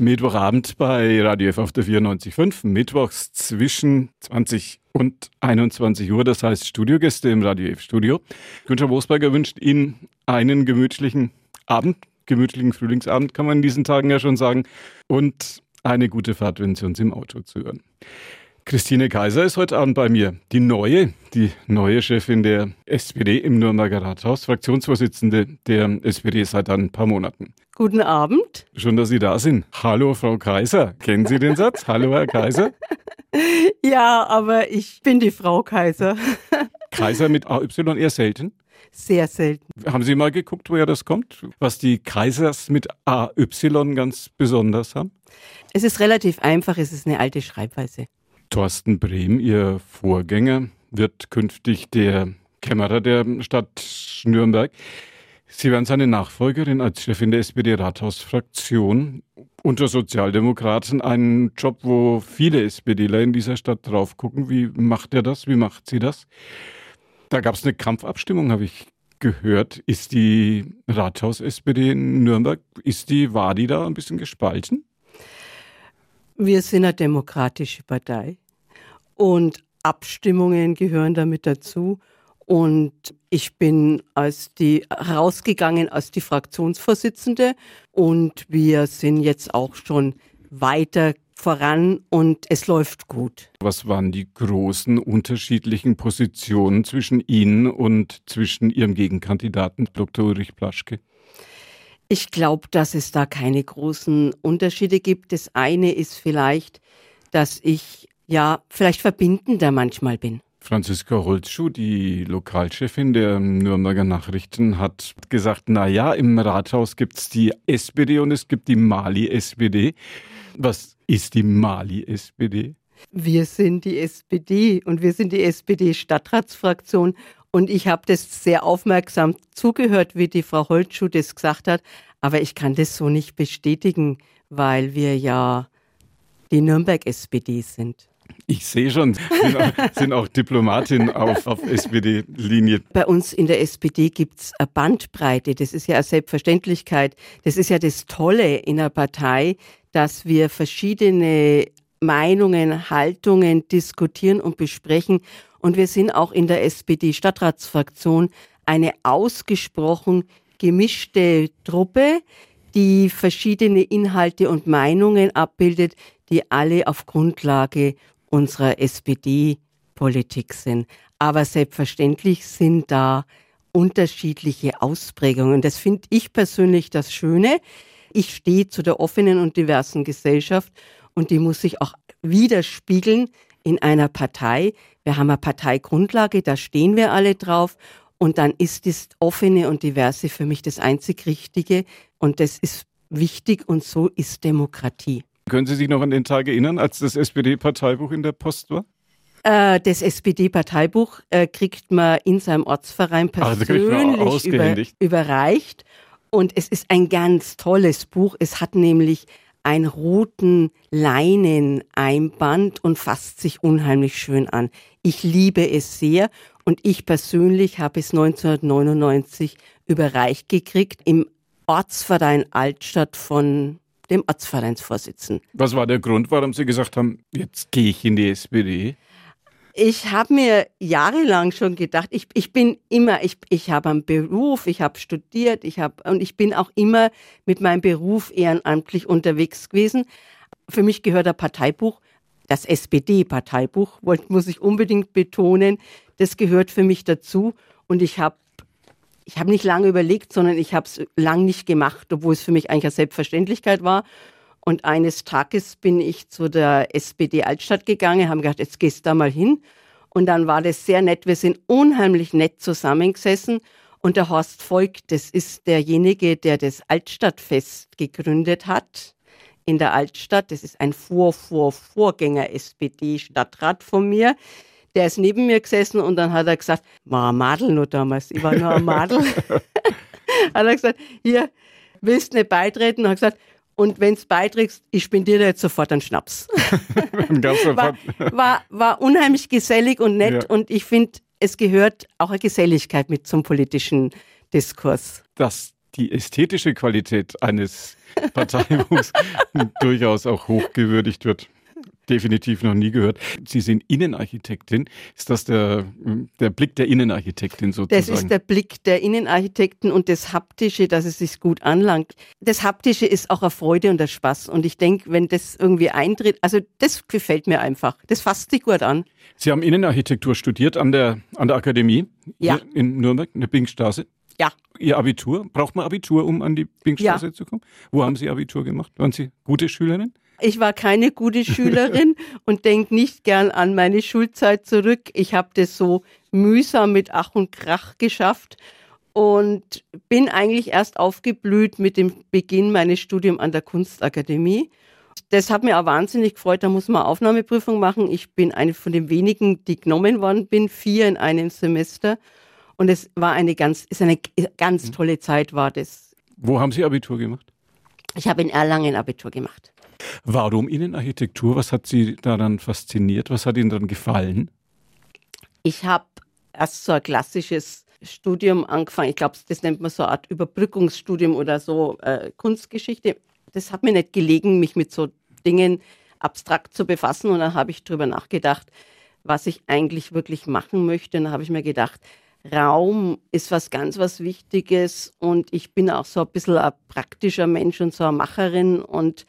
Mittwochabend bei Radio F auf der 94.5, mittwochs zwischen 20 und 21 Uhr, das heißt Studiogäste im Radio F Studio. Günther Wosberger wünscht Ihnen einen gemütlichen Abend, gemütlichen Frühlingsabend, kann man in diesen Tagen ja schon sagen, und eine gute Fahrt, wenn Sie uns im Auto zuhören. Christine Kaiser ist heute Abend bei mir. Die neue, die neue Chefin der SPD im Nürnberger Rathaus, Fraktionsvorsitzende der SPD seit ein paar Monaten. Guten Abend. Schön, dass Sie da sind. Hallo, Frau Kaiser. Kennen Sie den Satz? Hallo, Herr Kaiser. Ja, aber ich bin die Frau Kaiser. Kaiser mit AY eher selten? Sehr selten. Haben Sie mal geguckt, woher das kommt? Was die Kaisers mit AY ganz besonders haben? Es ist relativ einfach, es ist eine alte Schreibweise. Thorsten Brehm, Ihr Vorgänger, wird künftig der Kämmerer der Stadt Nürnberg. Sie werden seine Nachfolgerin als Chefin der SPD-Rathausfraktion unter Sozialdemokraten. Ein Job, wo viele SPDler in dieser Stadt drauf gucken. Wie macht er das? Wie macht sie das? Da gab es eine Kampfabstimmung, habe ich gehört. Ist die Rathaus-SPD in Nürnberg, ist die, war die da ein bisschen gespalten? Wir sind eine demokratische Partei und Abstimmungen gehören damit dazu. Und ich bin als die rausgegangen als die Fraktionsvorsitzende und wir sind jetzt auch schon weiter voran und es läuft gut. Was waren die großen unterschiedlichen Positionen zwischen Ihnen und zwischen Ihrem Gegenkandidaten Dr. Ulrich Plaschke? Ich glaube, dass es da keine großen Unterschiede gibt. Das eine ist vielleicht, dass ich ja vielleicht verbindender manchmal bin. Franziska Holzschuh, die Lokalchefin der Nürnberger Nachrichten, hat gesagt, na ja, im Rathaus gibt's die SPD und es gibt die Mali-SPD. Was ist die Mali-SPD? Wir sind die SPD und wir sind die SPD-Stadtratsfraktion und ich habe das sehr aufmerksam zugehört, wie die Frau Holtschuh das gesagt hat. Aber ich kann das so nicht bestätigen, weil wir ja die Nürnberg-SPD sind. Ich sehe schon, sind auch, sind auch Diplomatin auf, auf SPD-Linie. Bei uns in der SPD gibt es eine Bandbreite. Das ist ja eine Selbstverständlichkeit. Das ist ja das Tolle in einer Partei, dass wir verschiedene Meinungen, Haltungen diskutieren und besprechen und wir sind auch in der SPD-Stadtratsfraktion eine ausgesprochen gemischte Truppe, die verschiedene Inhalte und Meinungen abbildet, die alle auf Grundlage unserer SPD-Politik sind. Aber selbstverständlich sind da unterschiedliche Ausprägungen. Das finde ich persönlich das Schöne. Ich stehe zu der offenen und diversen Gesellschaft und die muss sich auch widerspiegeln in einer Partei. Wir haben eine Parteigrundlage, da stehen wir alle drauf. Und dann ist das offene und diverse für mich das einzig Richtige. Und das ist wichtig und so ist Demokratie. Können Sie sich noch an den Tag erinnern, als das SPD-Parteibuch in der Post war? Äh, das SPD-Parteibuch äh, kriegt man in seinem Ortsverein also persönlich über, überreicht. Und es ist ein ganz tolles Buch. Es hat nämlich einen roten Leineneinband und fasst sich unheimlich schön an. Ich liebe es sehr und ich persönlich habe es 1999 überreicht gekriegt im Ortsverein Altstadt von dem Ortsvereinsvorsitzenden. Was war der Grund, warum Sie gesagt haben, jetzt gehe ich in die SPD? Ich habe mir jahrelang schon gedacht, ich, ich bin immer, ich, ich habe einen Beruf, ich habe studiert, ich habe und ich bin auch immer mit meinem Beruf ehrenamtlich unterwegs gewesen. Für mich gehört der Parteibuch, das SPD-Parteibuch, muss ich unbedingt betonen, das gehört für mich dazu. Und ich habe ich habe nicht lange überlegt, sondern ich habe es lang nicht gemacht, obwohl es für mich eigentlich eine Selbstverständlichkeit war. Und eines Tages bin ich zu der SPD Altstadt gegangen, haben gedacht, jetzt gehst du da mal hin. Und dann war das sehr nett. Wir sind unheimlich nett zusammengesessen. Und der Horst Volk, das ist derjenige, der das Altstadtfest gegründet hat in der Altstadt. Das ist ein Vor-Vor-Vorgänger-SPD-Stadtrat von mir. Der ist neben mir gesessen und dann hat er gesagt, war ein Madel nur damals, ich war nur ein Madel. hat er gesagt, hier, willst du nicht beitreten? Und hat gesagt, und wenn du beiträgst, ich spendiere dir jetzt sofort einen Schnaps. war, war, war, unheimlich gesellig und nett ja. und ich finde, es gehört auch eine Geselligkeit mit zum politischen Diskurs. Dass die ästhetische Qualität eines Parteibuchs durchaus auch hochgewürdigt wird definitiv noch nie gehört. Sie sind Innenarchitektin. Ist das der, der Blick der Innenarchitektin sozusagen? Das ist der Blick der Innenarchitekten und das Haptische, dass es sich gut anlangt. Das Haptische ist auch eine Freude und der Spaß. Und ich denke, wenn das irgendwie eintritt, also das gefällt mir einfach. Das fasst sich gut an. Sie haben Innenarchitektur studiert an der, an der Akademie ja. in Nürnberg, in der Binkstraße. Ja. Ihr Abitur? Braucht man Abitur, um an die Binkstraße ja. zu kommen? Wo haben Sie Abitur gemacht? Waren Sie gute Schülerin? Ich war keine gute Schülerin und denke nicht gern an meine Schulzeit zurück. Ich habe das so mühsam mit Ach und Krach geschafft und bin eigentlich erst aufgeblüht mit dem Beginn meines Studiums an der Kunstakademie. Das hat mir auch wahnsinnig gefreut. Da muss man Aufnahmeprüfung machen. Ich bin eine von den wenigen, die genommen worden bin, vier in einem Semester. Und es war eine ganz, ist eine ganz mhm. tolle Zeit, war das. Wo haben Sie Abitur gemacht? Ich habe in Erlangen Abitur gemacht. Warum Innenarchitektur? Was hat Sie daran fasziniert? Was hat Ihnen daran gefallen? Ich habe erst so ein klassisches Studium angefangen. Ich glaube, das nennt man so eine Art Überbrückungsstudium oder so äh, Kunstgeschichte. Das hat mir nicht gelegen, mich mit so Dingen abstrakt zu befassen. Und dann habe ich darüber nachgedacht, was ich eigentlich wirklich machen möchte. Und dann habe ich mir gedacht, Raum ist was ganz was Wichtiges und ich bin auch so ein bisschen ein praktischer Mensch und so eine Macherin und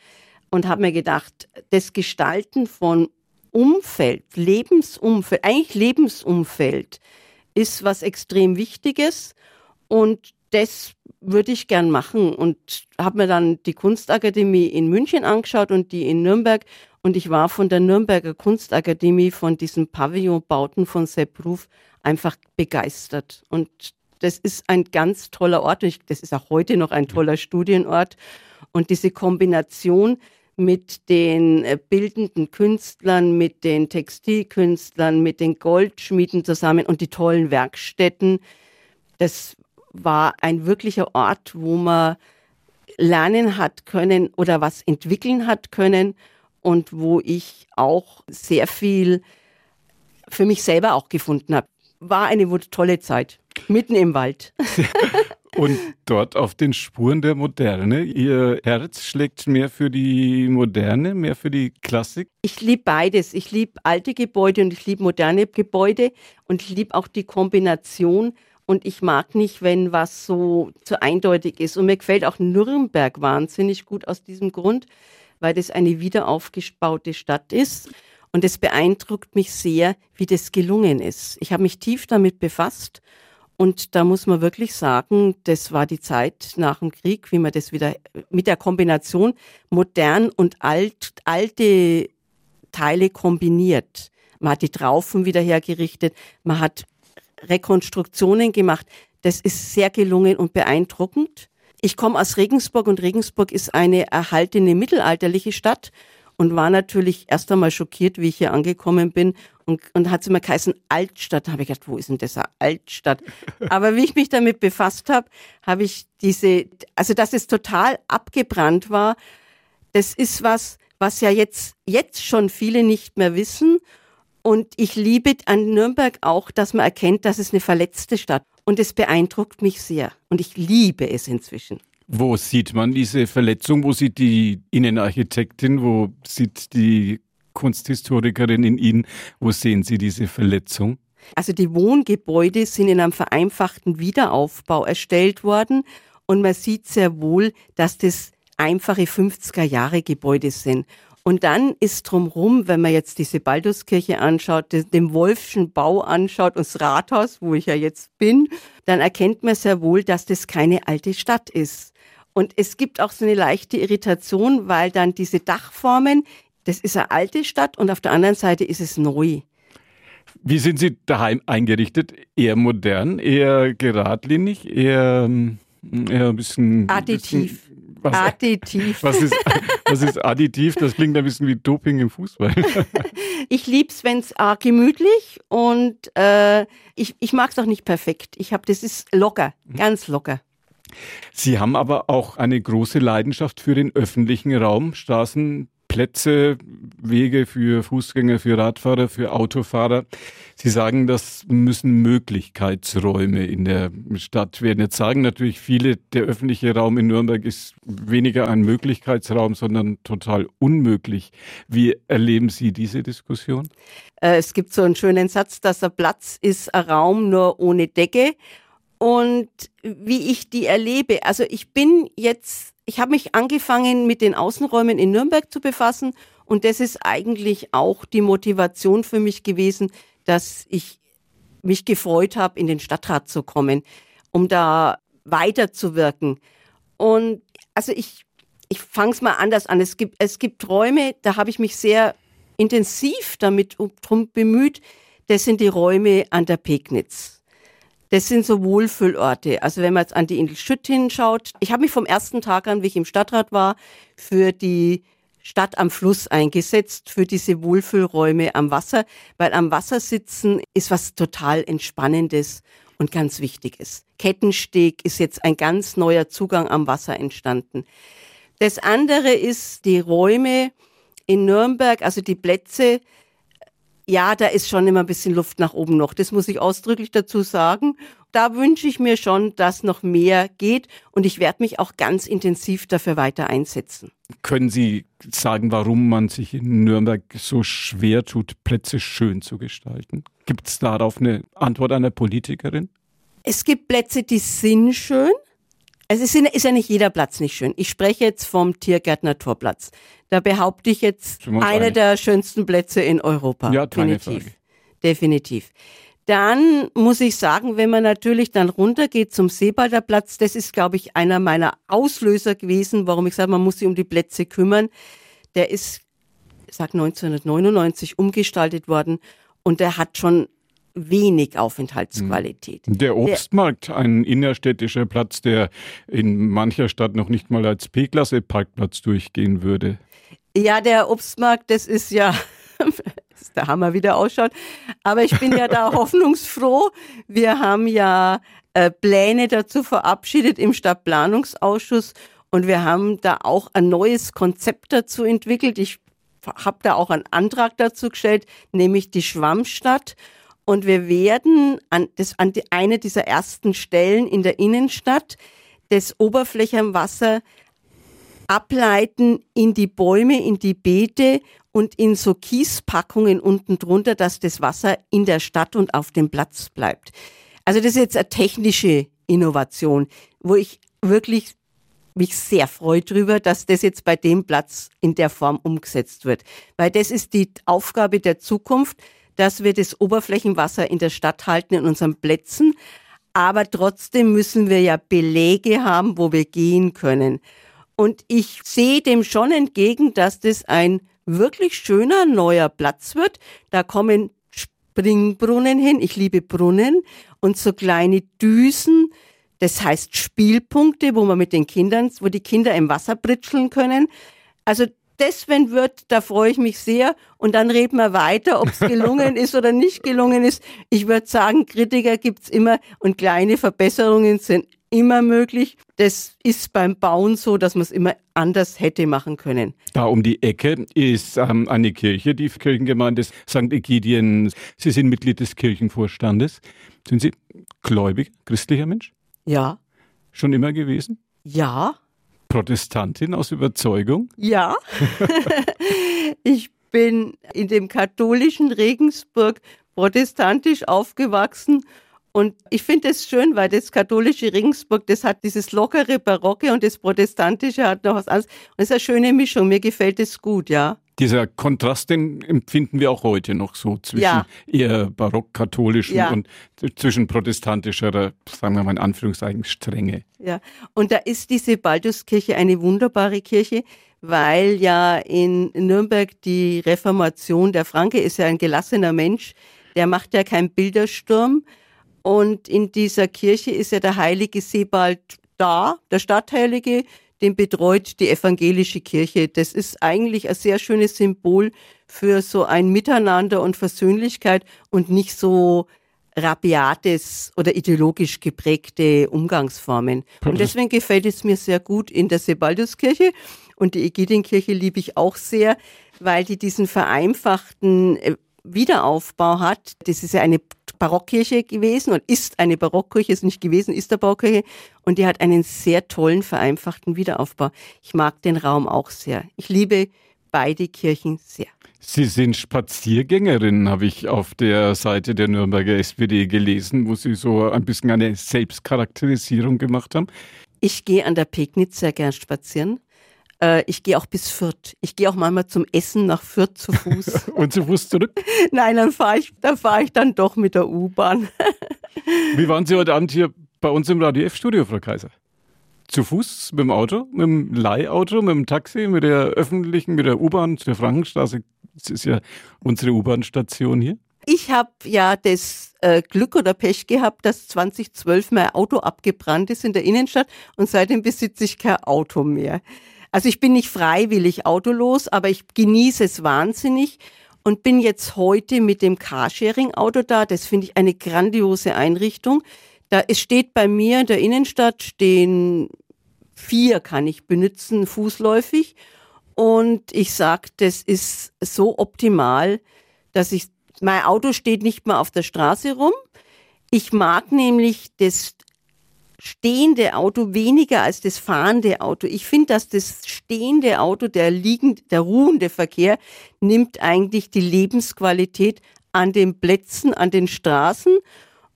und habe mir gedacht, das Gestalten von Umfeld, Lebensumfeld, eigentlich Lebensumfeld ist was extrem Wichtiges und das würde ich gern machen und habe mir dann die Kunstakademie in München angeschaut und die in Nürnberg und ich war von der Nürnberger Kunstakademie, von diesen Pavillonbauten von Sepp Ruf einfach begeistert und das ist ein ganz toller Ort. Das ist auch heute noch ein toller Studienort. Und diese Kombination mit den äh, bildenden Künstlern, mit den Textilkünstlern, mit den Goldschmieden zusammen und die tollen Werkstätten. Das war ein wirklicher Ort, wo man lernen hat können oder was entwickeln hat können und wo ich auch sehr viel für mich selber auch gefunden habe. War eine tolle Zeit, mitten im Wald. Und dort auf den Spuren der Moderne. Ihr Herz schlägt mehr für die Moderne, mehr für die Klassik? Ich liebe beides. Ich liebe alte Gebäude und ich liebe moderne Gebäude und ich liebe auch die Kombination. Und ich mag nicht, wenn was so zu eindeutig ist. Und mir gefällt auch Nürnberg wahnsinnig gut aus diesem Grund, weil das eine wiederaufgebaute Stadt ist. Und es beeindruckt mich sehr, wie das gelungen ist. Ich habe mich tief damit befasst und da muss man wirklich sagen, das war die Zeit nach dem Krieg, wie man das wieder mit der Kombination modern und alt, alte Teile kombiniert. Man hat die Traufen wieder hergerichtet, man hat Rekonstruktionen gemacht. Das ist sehr gelungen und beeindruckend. Ich komme aus Regensburg und Regensburg ist eine erhaltene mittelalterliche Stadt und war natürlich erst einmal schockiert, wie ich hier angekommen bin und, und hat es immer geheißen Altstadt. Da habe ich gedacht, wo ist denn das Altstadt? Aber wie ich mich damit befasst habe, habe ich diese, also dass es total abgebrannt war, das ist was, was ja jetzt, jetzt schon viele nicht mehr wissen. Und ich liebe an Nürnberg auch, dass man erkennt, dass es eine verletzte Stadt. Und es beeindruckt mich sehr. Und ich liebe es inzwischen. Wo sieht man diese Verletzung? Wo sieht die Innenarchitektin? Wo sieht die Kunsthistorikerin in Ihnen? Wo sehen Sie diese Verletzung? Also die Wohngebäude sind in einem vereinfachten Wiederaufbau erstellt worden und man sieht sehr wohl, dass das einfache 50er Jahre Gebäude sind. Und dann ist drumherum, wenn man jetzt diese Balduskirche anschaut, den Wolfschen Bau anschaut und das Rathaus, wo ich ja jetzt bin, dann erkennt man sehr wohl, dass das keine alte Stadt ist. Und es gibt auch so eine leichte Irritation, weil dann diese Dachformen, das ist eine alte Stadt und auf der anderen Seite ist es neu. Wie sind Sie daheim eingerichtet? Eher modern, eher geradlinig, eher, eher ein bisschen. Additiv. Bisschen, was, additiv. Was ist, was ist additiv? Das klingt ein bisschen wie Doping im Fußball. ich liebe es, wenn es äh, gemütlich und äh, ich, ich mag es auch nicht perfekt. Ich habe, das ist locker, ganz locker. Sie haben aber auch eine große Leidenschaft für den öffentlichen Raum, Straßen, Plätze, Wege für Fußgänger, für Radfahrer, für Autofahrer. Sie sagen, das müssen Möglichkeitsräume in der Stadt werden. Jetzt sagen natürlich viele, der öffentliche Raum in Nürnberg ist weniger ein Möglichkeitsraum, sondern total unmöglich. Wie erleben Sie diese Diskussion? Äh, es gibt so einen schönen Satz, dass ein Platz ist ein Raum nur ohne Decke. Und wie ich die erlebe, also ich bin jetzt ich habe mich angefangen, mit den Außenräumen in Nürnberg zu befassen und das ist eigentlich auch die Motivation für mich gewesen, dass ich mich gefreut habe, in den Stadtrat zu kommen, um da weiterzuwirken. Und also ich, ich fange es mal anders an. Es gibt, es gibt Räume, da habe ich mich sehr intensiv damit drum bemüht. Das sind die Räume an der Pegnitz. Das sind so Wohlfühlorte. Also wenn man jetzt an die Insel Schütt hinschaut. Ich habe mich vom ersten Tag an, wie ich im Stadtrat war, für die Stadt am Fluss eingesetzt, für diese Wohlfühlräume am Wasser, weil am Wasser sitzen ist was total Entspannendes und ganz Wichtiges. Kettensteg ist jetzt ein ganz neuer Zugang am Wasser entstanden. Das andere ist die Räume in Nürnberg, also die Plätze, ja, da ist schon immer ein bisschen Luft nach oben noch. Das muss ich ausdrücklich dazu sagen. Da wünsche ich mir schon, dass noch mehr geht und ich werde mich auch ganz intensiv dafür weiter einsetzen. Können Sie sagen, warum man sich in Nürnberg so schwer tut, Plätze schön zu gestalten? Gibt es darauf eine Antwort einer Politikerin? Es gibt Plätze, die sind schön, es ist, ja nicht jeder Platz nicht schön. Ich spreche jetzt vom Tiergärtner Torplatz. Da behaupte ich jetzt einer der schönsten Plätze in Europa. Ja, definitiv. Frage. Definitiv. Dann muss ich sagen, wenn man natürlich dann runtergeht zum Seebalder Platz, das ist, glaube ich, einer meiner Auslöser gewesen, warum ich sage, man muss sich um die Plätze kümmern. Der ist, ich sag 1999 umgestaltet worden und der hat schon wenig Aufenthaltsqualität. Der Obstmarkt, ein innerstädtischer Platz, der in mancher Stadt noch nicht mal als P-Klasse-Parkplatz durchgehen würde. Ja, der Obstmarkt, das ist ja das der Hammer wieder ausschaut. Aber ich bin ja da hoffnungsfroh. Wir haben ja äh, Pläne dazu verabschiedet im Stadtplanungsausschuss und wir haben da auch ein neues Konzept dazu entwickelt. Ich habe da auch einen Antrag dazu gestellt, nämlich die Schwammstadt. Und wir werden an, das, an die, eine dieser ersten Stellen in der Innenstadt das Oberflächenwasser ableiten in die Bäume, in die Beete und in so Kiespackungen unten drunter, dass das Wasser in der Stadt und auf dem Platz bleibt. Also das ist jetzt eine technische Innovation, wo ich wirklich mich sehr freue drüber, dass das jetzt bei dem Platz in der Form umgesetzt wird. Weil das ist die Aufgabe der Zukunft, dass wir das Oberflächenwasser in der Stadt halten, in unseren Plätzen. Aber trotzdem müssen wir ja Belege haben, wo wir gehen können. Und ich sehe dem schon entgegen, dass das ein wirklich schöner neuer Platz wird. Da kommen Springbrunnen hin. Ich liebe Brunnen und so kleine Düsen. Das heißt Spielpunkte, wo man mit den Kindern, wo die Kinder im Wasser britscheln können. Also das, wenn wird, da freue ich mich sehr. Und dann reden wir weiter, ob es gelungen ist oder nicht gelungen ist. Ich würde sagen, Kritiker gibt's immer und kleine Verbesserungen sind immer möglich. Das ist beim Bauen so, dass man es immer anders hätte machen können. Da um die Ecke ist ähm, eine Kirche, die Kirchengemeinde St. Egidien. Sie sind Mitglied des Kirchenvorstandes. Sind Sie gläubig, christlicher Mensch? Ja. Schon immer gewesen? Ja. Protestantin aus Überzeugung? Ja. ich bin in dem katholischen Regensburg protestantisch aufgewachsen und ich finde es schön, weil das katholische Regensburg, das hat dieses lockere Barocke und das protestantische hat noch was anderes. Und es ist eine schöne Mischung. Mir gefällt es gut, ja. Dieser Kontrast, den empfinden wir auch heute noch so zwischen ja. eher barock-katholischen ja. und zwischen protestantischer, sagen wir mal in Anführungszeichen, Strenge. Ja, und da ist diese Balduskirche eine wunderbare Kirche, weil ja in Nürnberg die Reformation, der Franke ist ja ein gelassener Mensch, der macht ja keinen Bildersturm. Und in dieser Kirche ist ja der heilige Sebald da, der Stadtheilige, den betreut die evangelische Kirche. Das ist eigentlich ein sehr schönes Symbol für so ein Miteinander und Versöhnlichkeit und nicht so rabiates oder ideologisch geprägte Umgangsformen. Und deswegen gefällt es mir sehr gut in der Sebalduskirche. Und die Ägidienkirche liebe ich auch sehr, weil die diesen vereinfachten äh, Wiederaufbau hat. Das ist ja eine Barockkirche gewesen und ist eine Barockkirche, ist nicht gewesen, ist eine Barockkirche und die hat einen sehr tollen, vereinfachten Wiederaufbau. Ich mag den Raum auch sehr. Ich liebe beide Kirchen sehr. Sie sind Spaziergängerin, habe ich auf der Seite der Nürnberger SPD gelesen, wo Sie so ein bisschen eine Selbstcharakterisierung gemacht haben. Ich gehe an der Pegnitz sehr gern spazieren. Äh, ich gehe auch bis Fürth. Ich gehe auch manchmal zum Essen nach Fürth zu Fuß. Und zu Fuß zurück? Nein, dann fahre ich, dann fahr ich dann doch mit der U-Bahn. Wie waren Sie heute Abend hier bei uns im Radio F-Studio, Frau Kaiser? Zu Fuß, mit dem Auto, mit dem Leihauto, mit dem Taxi, mit der öffentlichen, mit der U-Bahn, der Frankenstraße. Das ist ja unsere U-Bahn-Station hier. Ich habe ja das äh, Glück oder Pech gehabt, dass 2012 mein Auto abgebrannt ist in der Innenstadt und seitdem besitze ich kein Auto mehr. Also ich bin nicht freiwillig autolos, aber ich genieße es wahnsinnig und bin jetzt heute mit dem Carsharing-Auto da. Das finde ich eine grandiose Einrichtung. Da es steht bei mir in der Innenstadt stehen vier kann ich benutzen fußläufig und ich sag, das ist so optimal, dass ich mein Auto steht nicht mehr auf der Straße rum. Ich mag nämlich das stehende Auto weniger als das fahrende Auto. Ich finde, dass das stehende Auto, der liegende, der ruhende Verkehr, nimmt eigentlich die Lebensqualität an den Plätzen, an den Straßen.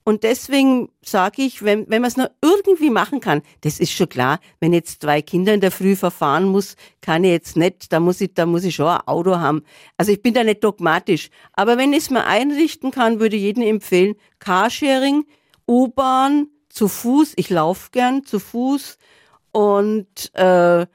Und deswegen sage ich, wenn, wenn man es noch irgendwie machen kann, das ist schon klar, wenn jetzt zwei Kinder in der Früh verfahren muss, kann ich jetzt nicht, da muss ich, da muss ich schon ein Auto haben. Also ich bin da nicht dogmatisch. Aber wenn ich es mir einrichten kann, würde ich jedem empfehlen, Carsharing, U-Bahn, zu Fuß, ich laufe gern zu Fuß und äh,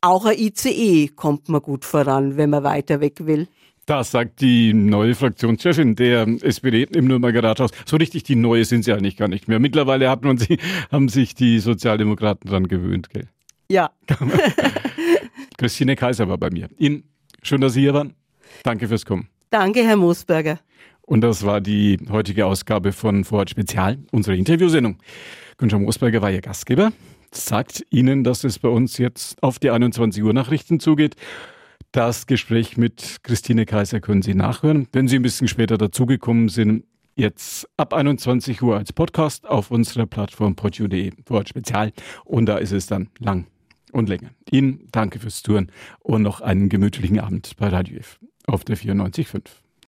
auch ein ICE kommt man gut voran, wenn man weiter weg will. Das sagt die neue Fraktionschefin der SPD im Nürnberger Rathaus. So richtig die neue sind sie eigentlich gar nicht mehr. Mittlerweile hat man sie, haben sich die Sozialdemokraten dran gewöhnt, gell? Ja. Christine Kaiser war bei mir. Ihnen schön, dass Sie hier waren. Danke fürs Kommen. Danke, Herr Moosberger. Und das war die heutige Ausgabe von Vorort Spezial, unsere Interviewsendung. Günther Moosberger war Ihr Gastgeber, sagt Ihnen, dass es bei uns jetzt auf die 21 Uhr Nachrichten zugeht. Das Gespräch mit Christine Kaiser können Sie nachhören. Wenn Sie ein bisschen später dazugekommen sind, jetzt ab 21 Uhr als Podcast auf unserer Plattform podio.de Vorort Spezial. Und da ist es dann lang und länger. Ihnen danke fürs Touren und noch einen gemütlichen Abend bei Radio F auf der 94.5.